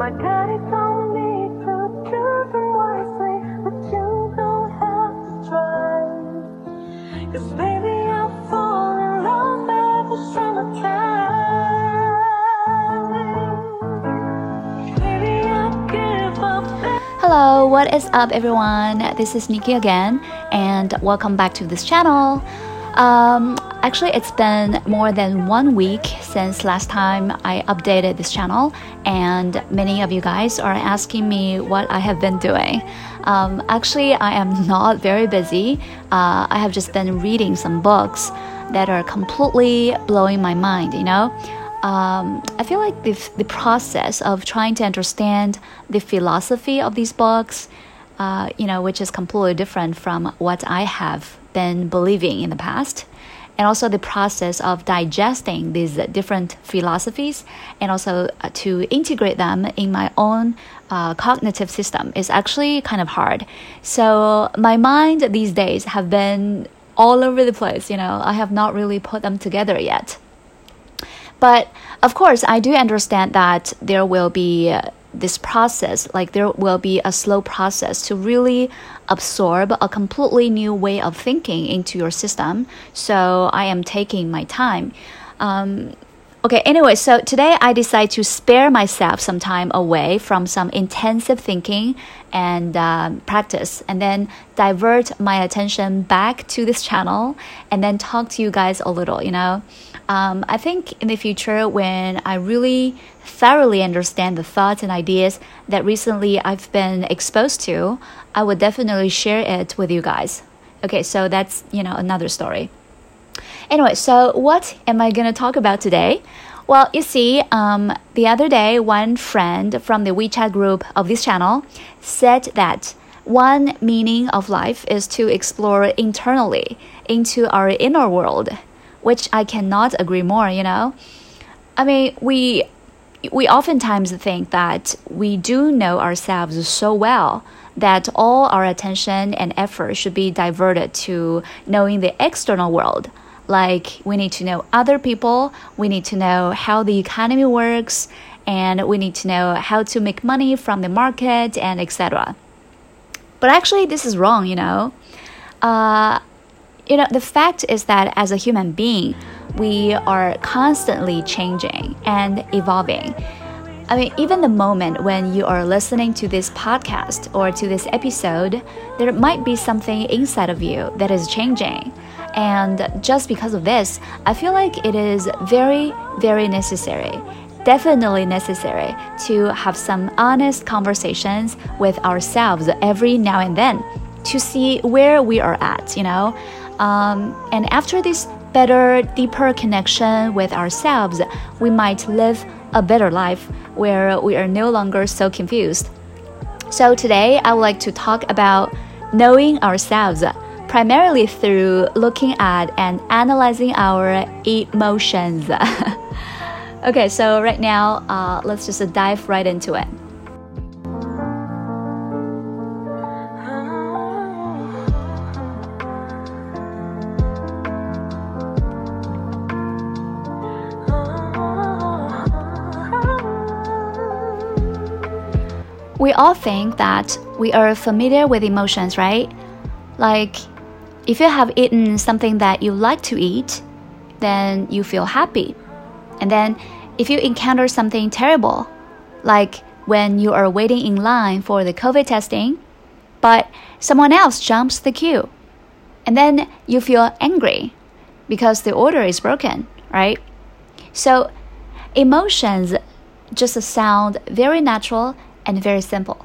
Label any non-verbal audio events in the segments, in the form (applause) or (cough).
My daddy told me to choose them wisely, but you don't have to try. Cause baby, I fall in love every single time. Hello, what is up, everyone? This is Nikki again, and welcome back to this channel. Um, actually, it's been more than one week since last time I updated this channel, and many of you guys are asking me what I have been doing. Um, actually, I am (laughs) not very busy. Uh, I have just been reading some books that are completely blowing my mind, you know? um, I feel like the, the process of trying to understand the philosophy of these books, uh, you know, which is completely different from what I have been believing in the past, and also the process of digesting these different philosophies and also uh, to integrate them in my own uh, cognitive system is actually kind of hard. So my mind these days have been all over the place. You know, I have not really put them together yet. But of course, I do understand that there will be this process, like there will be a slow process to really absorb a completely new way of thinking into your system. So I am taking my time. Um, Okay, anyway, so today I decide to spare myself some time away from some intensive thinking and uh, practice, and then divert my attention back to this channel and then talk to you guys a little, you know. Um, I think in the future, when I really thoroughly understand the thoughts and ideas that recently I've been exposed to, I would definitely share it with you guys. Okay, so that's, you know, another story. Anyway, so what am I going to talk about today? Well, you see, um, the other day, one friend from the WeChat group of this channel said that one meaning of life is to explore internally into our inner world, which I cannot agree more, you know? I mean, we we oftentimes think that we do know ourselves so well that all our attention and effort should be diverted to knowing the external world like we need to know other people, we need to know how the economy works, and we need to know how to make money from the market and etc. But actually, this is wrong, you know. Uh, you know, the fact is that as a human being, we are constantly changing and evolving. I mean, even the moment when you are listening to this podcast or to this episode, there might be something inside of you that is changing. And just because of this, I feel like it is very, very necessary, definitely necessary to have some honest conversations with ourselves every now and then to see where we are at, you know? Um, and after this better, deeper connection with ourselves, we might live a better life where we are no longer so confused. So today, I would like to talk about knowing ourselves primarily through looking at and analyzing our emotions. (laughs) okay, so right now, uh, let's just dive right into it. We all think that we are familiar with emotions, right? Like if you have eaten something that you like to eat, then you feel happy. And then if you encounter something terrible, like when you are waiting in line for the COVID testing, but someone else jumps the queue, and then you feel angry because the order is broken, right? So emotions just sound very natural and very simple.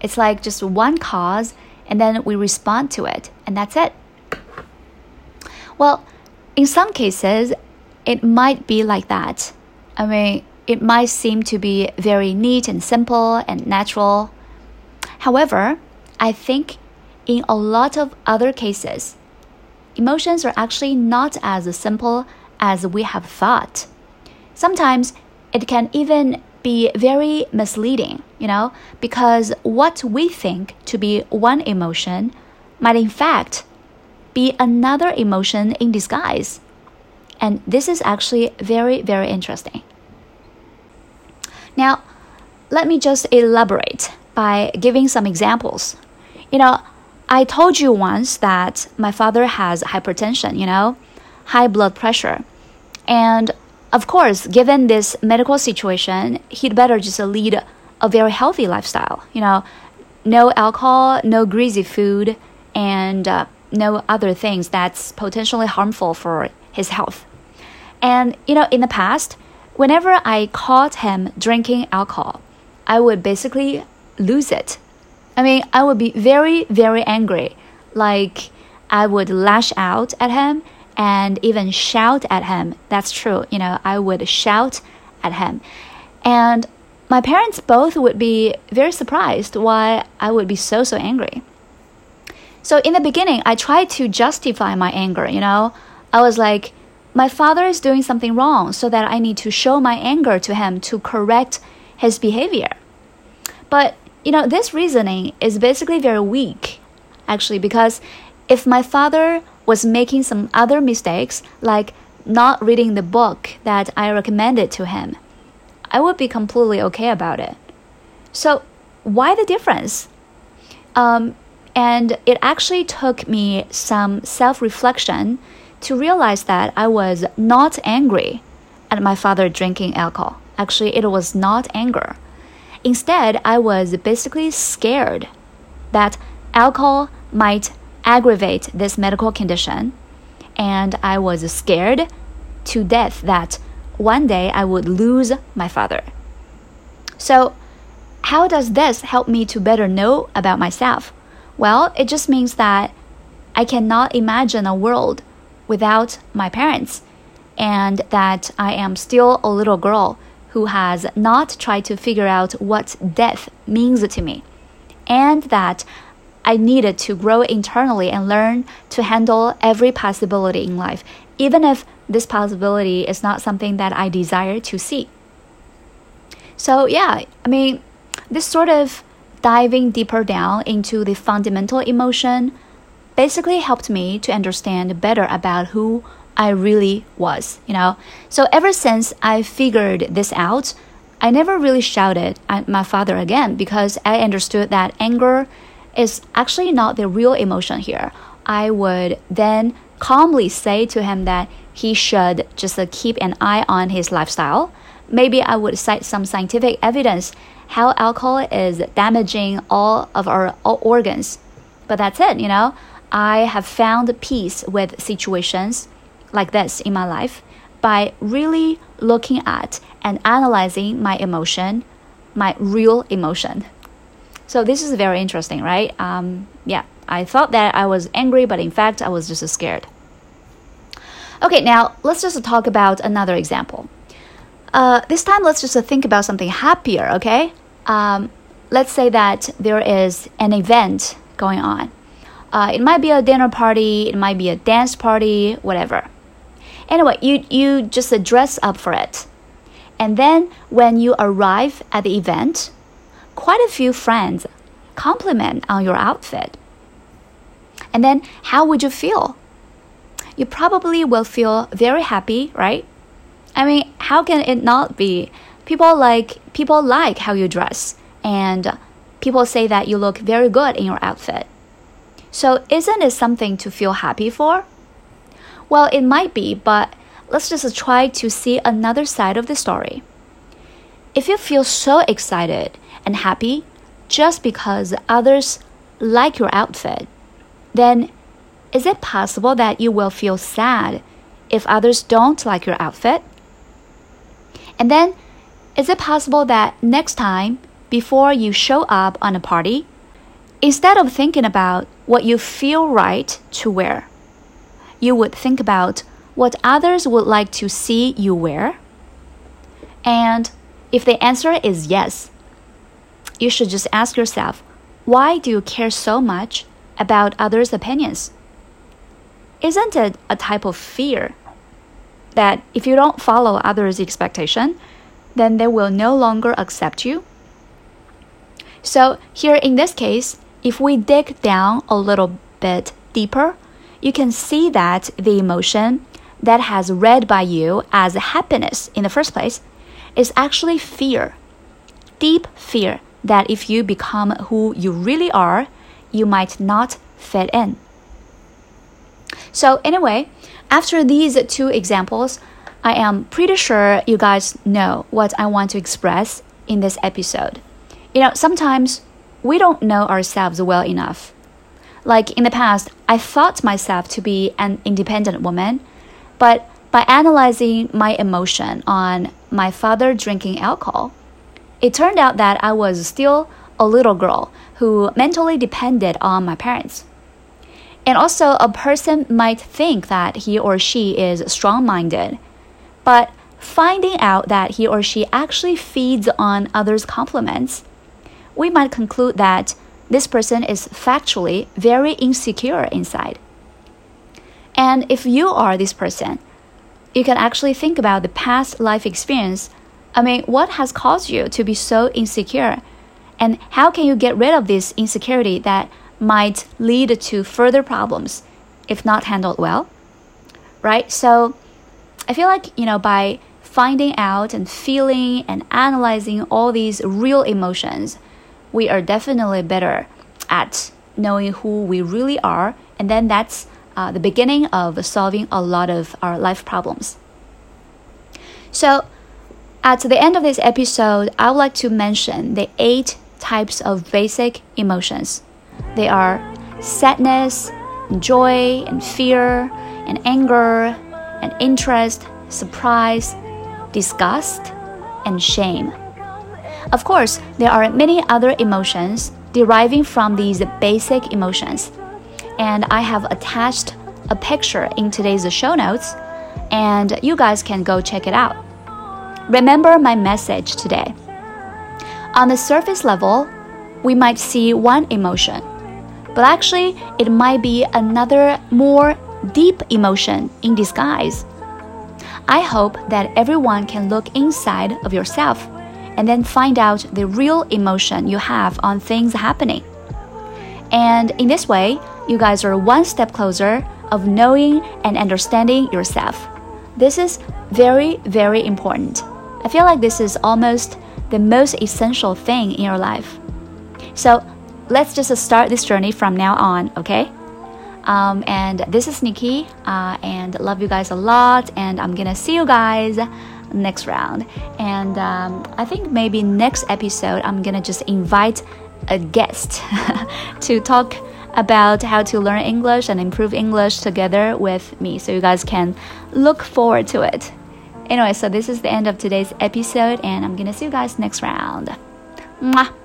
It's like just one cause, and then we respond to it, and that's it. Well, in some cases, it might be like that. I mean, it might seem to be very neat and simple and natural. However, I think in a lot of other cases, emotions are actually not as simple as we have thought. Sometimes it can even be very misleading, you know, because what we think to be one emotion might in fact be another emotion in disguise. And this is actually very, very interesting. Now, let me just elaborate by giving some examples. You know, I told you once that my father has hypertension, you know, high blood pressure. And of course, given this medical situation, he'd better just lead a very healthy lifestyle, you know, no alcohol, no greasy food, and uh, no other things that's potentially harmful for his health. And, you know, in the past, whenever I caught him drinking alcohol, I would basically lose it. I mean, I would be very, very angry. Like, I would lash out at him and even shout at him. That's true. You know, I would shout at him. And my parents both would be very surprised why I would be so, so angry. So in the beginning, I tried to justify my anger, you know. I was like, my father is doing something wrong, so that I need to show my anger to him to correct his behavior. But, you know, this reasoning is basically very weak, actually, because if my father was making some other mistakes, like not reading the book that I recommended to him, I would be completely okay about it. So, why the difference? Um, and it actually took me some self reflection to realize that I was not angry at my father drinking alcohol. Actually, it was not anger. Instead, I was basically scared that alcohol might aggravate this medical condition, and I was scared to death that one day I would lose my father. So, how does this help me to better know about myself? Well, it just means that I cannot imagine a world without my parents, and that I am still a little girl who has not tried to figure out what death means to me, and that I needed to grow internally and learn to handle every possibility in life, even if this possibility is not something that I desire to see. So, yeah, I mean, this sort of diving deeper down into the fundamental emotion basically helped me to understand better about who I really was, you know. So ever since I figured this out, I never really shouted at my father again because I understood that anger is actually not the real emotion here. I would then calmly say to him that he should just uh, keep an eye on his lifestyle. Maybe I would cite some scientific evidence how alcohol is damaging all of our organs. But that's it, you know. I have found peace with situations like this in my life by really looking at and analyzing my emotion, my real emotion. So this is very interesting, right? Um, yeah, I thought that I was angry, but in fact, I was just scared. Okay, now let's just talk about another example. Uh, this time, let's just think about something happier, okay? Um, let's say that there is an event going on. Uh, it might be a dinner party, it might be a dance party, whatever. Anyway, you, you just dress up for it. And then when you arrive at the event, quite a few friends compliment on your outfit. And then how would you feel? You probably will feel very happy, right? I mean, how can it not be? People like people like how you dress and people say that you look very good in your outfit. So isn't it something to feel happy for? Well, it might be, but let's just try to see another side of the story. If you feel so excited and happy just because others like your outfit, then is it possible that you will feel sad if others don't like your outfit? And then is it possible that next time, before you show up on a party, instead of thinking about what you feel right to wear, you would think about what others would like to see you wear? And if the answer is yes, you should just ask yourself, why do you care so much about others' opinions? Isn't it a type of fear that if you don't follow others' expectation, then they will no longer accept you. So, here in this case, if we dig down a little bit deeper, you can see that the emotion that has read by you as happiness in the first place is actually fear. deep fear that if you become who you really are, you might not fit in. So, anyway, after these two examples, I am pretty sure you guys know what I want to express in this episode. You know, sometimes we don't know ourselves well enough. Like in the past, I thought myself to be an independent woman, but by analyzing my emotion on my father drinking alcohol, it turned out that I was still a little girl who mentally depended on my parents. And also, a person might think that he or she is strong minded, but finding out that he or she actually feeds on others' compliments, we might conclude that this person is factually very insecure inside. And if you are this person, you can actually think about the past life experience. I mean, what has caused you to be so insecure? And how can you get rid of this insecurity that might lead to further problems if not handled well? Right? So I feel like, you know, by finding out and feeling and analyzing all these real emotions, we are definitely better at knowing who we really are. And then that's uh, the beginning of solving a lot of our life problems. So, at the end of this episode, I would like to mention the eight types of basic emotions. They are sadness, and joy, and fear, and anger, and interest, surprise, disgust, and shame. Of course, there are many other emotions deriving from these basic emotions, and I have attached a picture in today's show notes, and you guys can go check it out. Remember my message today. On the surface level, we might see one emotion, but actually, it might be another more deep emotion in disguise. I hope that everyone can look inside of yourself and then find out the real emotion you have on things happening. And in this way, you guys are one step closer of knowing and understanding yourself. This is very, very important. I feel like this is almost the most essential thing in your life. So let's just start this journey from now on, okay? Um, and this is Nikki, uh, and love you guys a lot. And I'm gonna see you guys next round. And um, I think maybe next episode, I'm gonna just invite a guest (laughs) to talk about how to learn English and improve English together with me. So you guys can look forward to it. Anyway, so this is the end of today's episode, and I'm gonna see you guys next round. Mwah.